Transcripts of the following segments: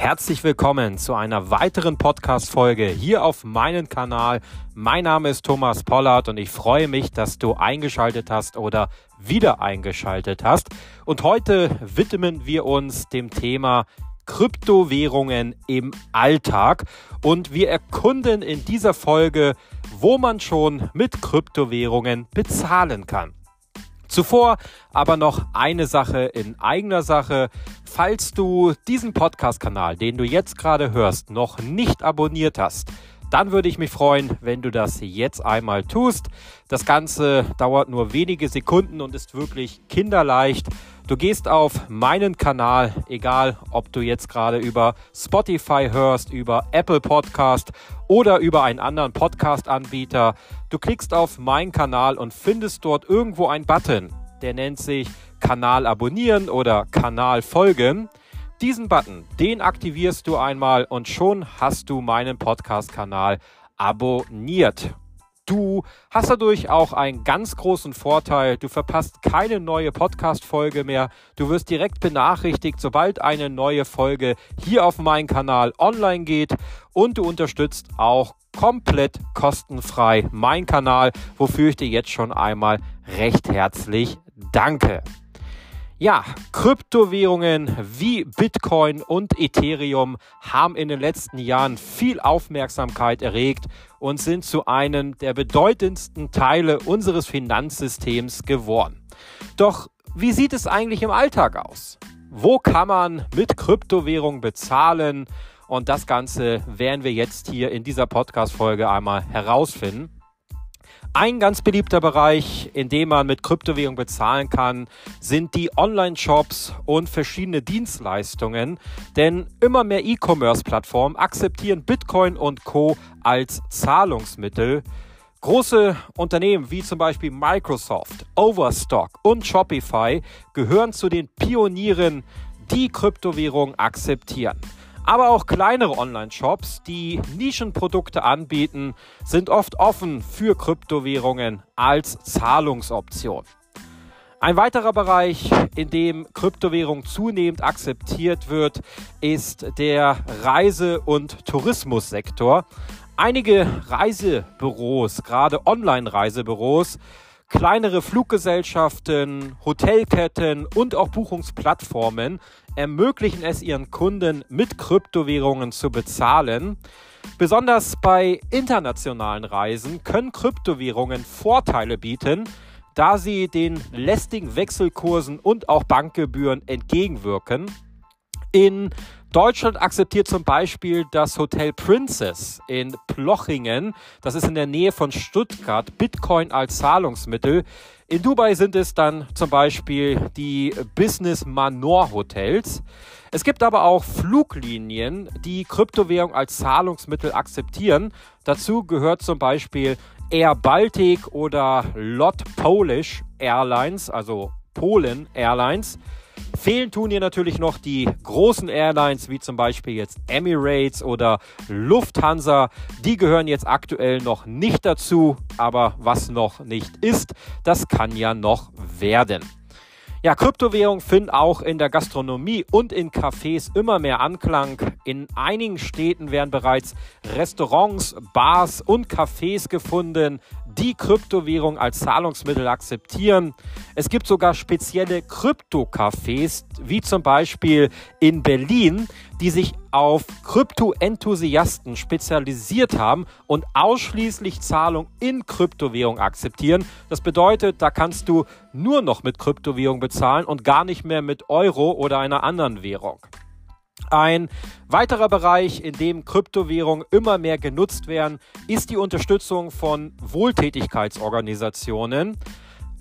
herzlich willkommen zu einer weiteren Podcast-Folge hier auf meinem Kanal. Mein Name ist Thomas Pollard und ich freue mich, dass du eingeschaltet hast oder wieder eingeschaltet hast. Und heute widmen wir uns dem Thema Kryptowährungen im Alltag und wir erkunden in dieser Folge, wo man schon mit Kryptowährungen bezahlen kann. Zuvor aber noch eine Sache in eigener Sache. Falls du diesen Podcast-Kanal, den du jetzt gerade hörst, noch nicht abonniert hast, dann würde ich mich freuen, wenn du das jetzt einmal tust. Das Ganze dauert nur wenige Sekunden und ist wirklich kinderleicht. Du gehst auf meinen Kanal, egal ob du jetzt gerade über Spotify hörst, über Apple Podcast oder über einen anderen Podcast-Anbieter. Du klickst auf meinen Kanal und findest dort irgendwo einen Button, der nennt sich Kanal abonnieren oder Kanal folgen. Diesen Button, den aktivierst du einmal und schon hast du meinen Podcast-Kanal abonniert. Du hast dadurch auch einen ganz großen Vorteil. Du verpasst keine neue Podcast-Folge mehr. Du wirst direkt benachrichtigt, sobald eine neue Folge hier auf meinem Kanal online geht. Und du unterstützt auch komplett kostenfrei meinen Kanal, wofür ich dir jetzt schon einmal recht herzlich danke. Ja, Kryptowährungen wie Bitcoin und Ethereum haben in den letzten Jahren viel Aufmerksamkeit erregt und sind zu einem der bedeutendsten Teile unseres Finanzsystems geworden. Doch wie sieht es eigentlich im Alltag aus? Wo kann man mit Kryptowährungen bezahlen? Und das Ganze werden wir jetzt hier in dieser Podcast-Folge einmal herausfinden. Ein ganz beliebter Bereich, in dem man mit Kryptowährung bezahlen kann, sind die Online-Shops und verschiedene Dienstleistungen. Denn immer mehr E-Commerce-Plattformen akzeptieren Bitcoin und Co. als Zahlungsmittel. Große Unternehmen wie zum Beispiel Microsoft, Overstock und Shopify gehören zu den Pionieren, die Kryptowährung akzeptieren. Aber auch kleinere Online-Shops, die Nischenprodukte anbieten, sind oft offen für Kryptowährungen als Zahlungsoption. Ein weiterer Bereich, in dem Kryptowährung zunehmend akzeptiert wird, ist der Reise- und Tourismussektor. Einige Reisebüros, gerade Online-Reisebüros, kleinere Fluggesellschaften, Hotelketten und auch Buchungsplattformen ermöglichen es ihren Kunden mit Kryptowährungen zu bezahlen. Besonders bei internationalen Reisen können Kryptowährungen Vorteile bieten, da sie den lästigen Wechselkursen und auch Bankgebühren entgegenwirken. In Deutschland akzeptiert zum Beispiel das Hotel Princess in Plochingen, das ist in der Nähe von Stuttgart, Bitcoin als Zahlungsmittel. In Dubai sind es dann zum Beispiel die Business Manor Hotels. Es gibt aber auch Fluglinien, die Kryptowährung als Zahlungsmittel akzeptieren. Dazu gehört zum Beispiel Air Baltic oder Lot Polish Airlines, also Polen Airlines. Fehlen tun hier natürlich noch die großen Airlines, wie zum Beispiel jetzt Emirates oder Lufthansa. Die gehören jetzt aktuell noch nicht dazu, aber was noch nicht ist, das kann ja noch werden. Ja, Kryptowährungen finden auch in der Gastronomie und in Cafés immer mehr Anklang. In einigen Städten werden bereits Restaurants, Bars und Cafés gefunden, die Kryptowährung als Zahlungsmittel akzeptieren. Es gibt sogar spezielle Krypto-Cafés, wie zum Beispiel in Berlin, die sich auf Krypto-Enthusiasten spezialisiert haben und ausschließlich Zahlung in Kryptowährung akzeptieren. Das bedeutet, da kannst du nur noch mit Kryptowährung bezahlen und gar nicht mehr mit Euro oder einer anderen Währung. Ein weiterer Bereich, in dem Kryptowährungen immer mehr genutzt werden, ist die Unterstützung von Wohltätigkeitsorganisationen.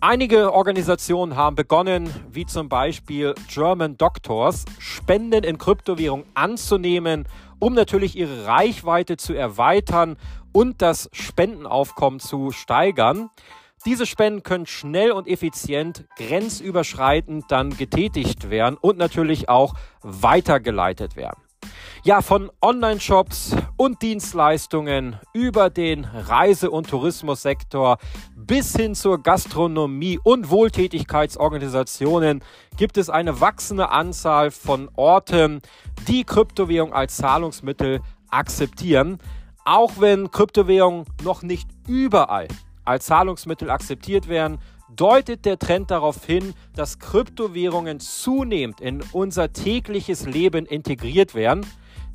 Einige Organisationen haben begonnen, wie zum Beispiel German Doctors, Spenden in Kryptowährung anzunehmen, um natürlich ihre Reichweite zu erweitern und das Spendenaufkommen zu steigern. Diese Spenden können schnell und effizient grenzüberschreitend dann getätigt werden und natürlich auch weitergeleitet werden. Ja, von Online-Shops und Dienstleistungen über den Reise- und Tourismussektor bis hin zur Gastronomie und Wohltätigkeitsorganisationen gibt es eine wachsende Anzahl von Orten, die Kryptowährung als Zahlungsmittel akzeptieren, auch wenn Kryptowährungen noch nicht überall als Zahlungsmittel akzeptiert werden, deutet der Trend darauf hin, dass Kryptowährungen zunehmend in unser tägliches Leben integriert werden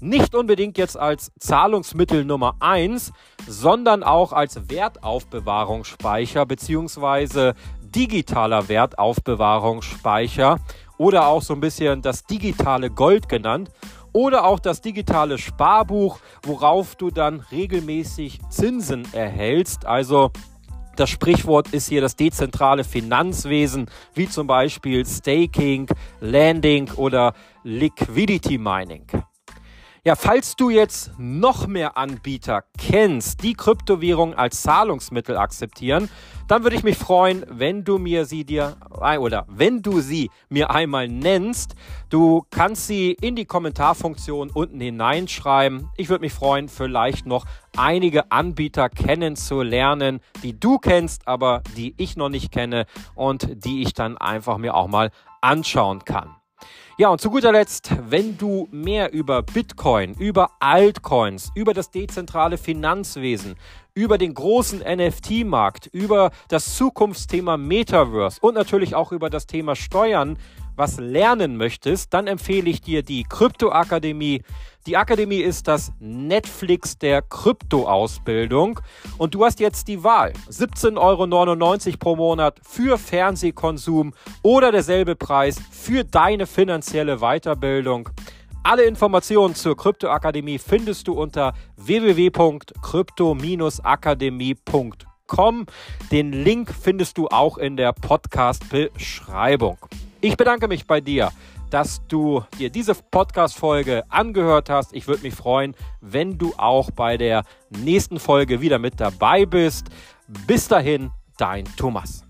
nicht unbedingt jetzt als Zahlungsmittel Nummer eins, sondern auch als Wertaufbewahrungsspeicher beziehungsweise digitaler Wertaufbewahrungsspeicher oder auch so ein bisschen das digitale Gold genannt oder auch das digitale Sparbuch, worauf du dann regelmäßig Zinsen erhältst. Also das Sprichwort ist hier das dezentrale Finanzwesen, wie zum Beispiel Staking, Landing oder Liquidity Mining. Ja, falls du jetzt noch mehr Anbieter kennst, die Kryptowährungen als Zahlungsmittel akzeptieren, dann würde ich mich freuen, wenn du mir sie dir oder wenn du sie mir einmal nennst. Du kannst sie in die Kommentarfunktion unten hineinschreiben. Ich würde mich freuen, vielleicht noch einige Anbieter kennenzulernen, die du kennst, aber die ich noch nicht kenne und die ich dann einfach mir auch mal anschauen kann. Ja, und zu guter Letzt, wenn du mehr über Bitcoin, über Altcoins, über das dezentrale Finanzwesen, über den großen NFT-Markt, über das Zukunftsthema Metaverse und natürlich auch über das Thema Steuern was lernen möchtest, dann empfehle ich dir die Kryptoakademie. Die Akademie ist das Netflix der Kryptoausbildung und du hast jetzt die Wahl. 17,99 Euro pro Monat für Fernsehkonsum oder derselbe Preis für deine finanzielle Weiterbildung. Alle Informationen zur Kryptoakademie findest du unter www.krypto-akademie.com. Den Link findest du auch in der Podcast-Beschreibung. Ich bedanke mich bei dir, dass du dir diese Podcast-Folge angehört hast. Ich würde mich freuen, wenn du auch bei der nächsten Folge wieder mit dabei bist. Bis dahin, dein Thomas.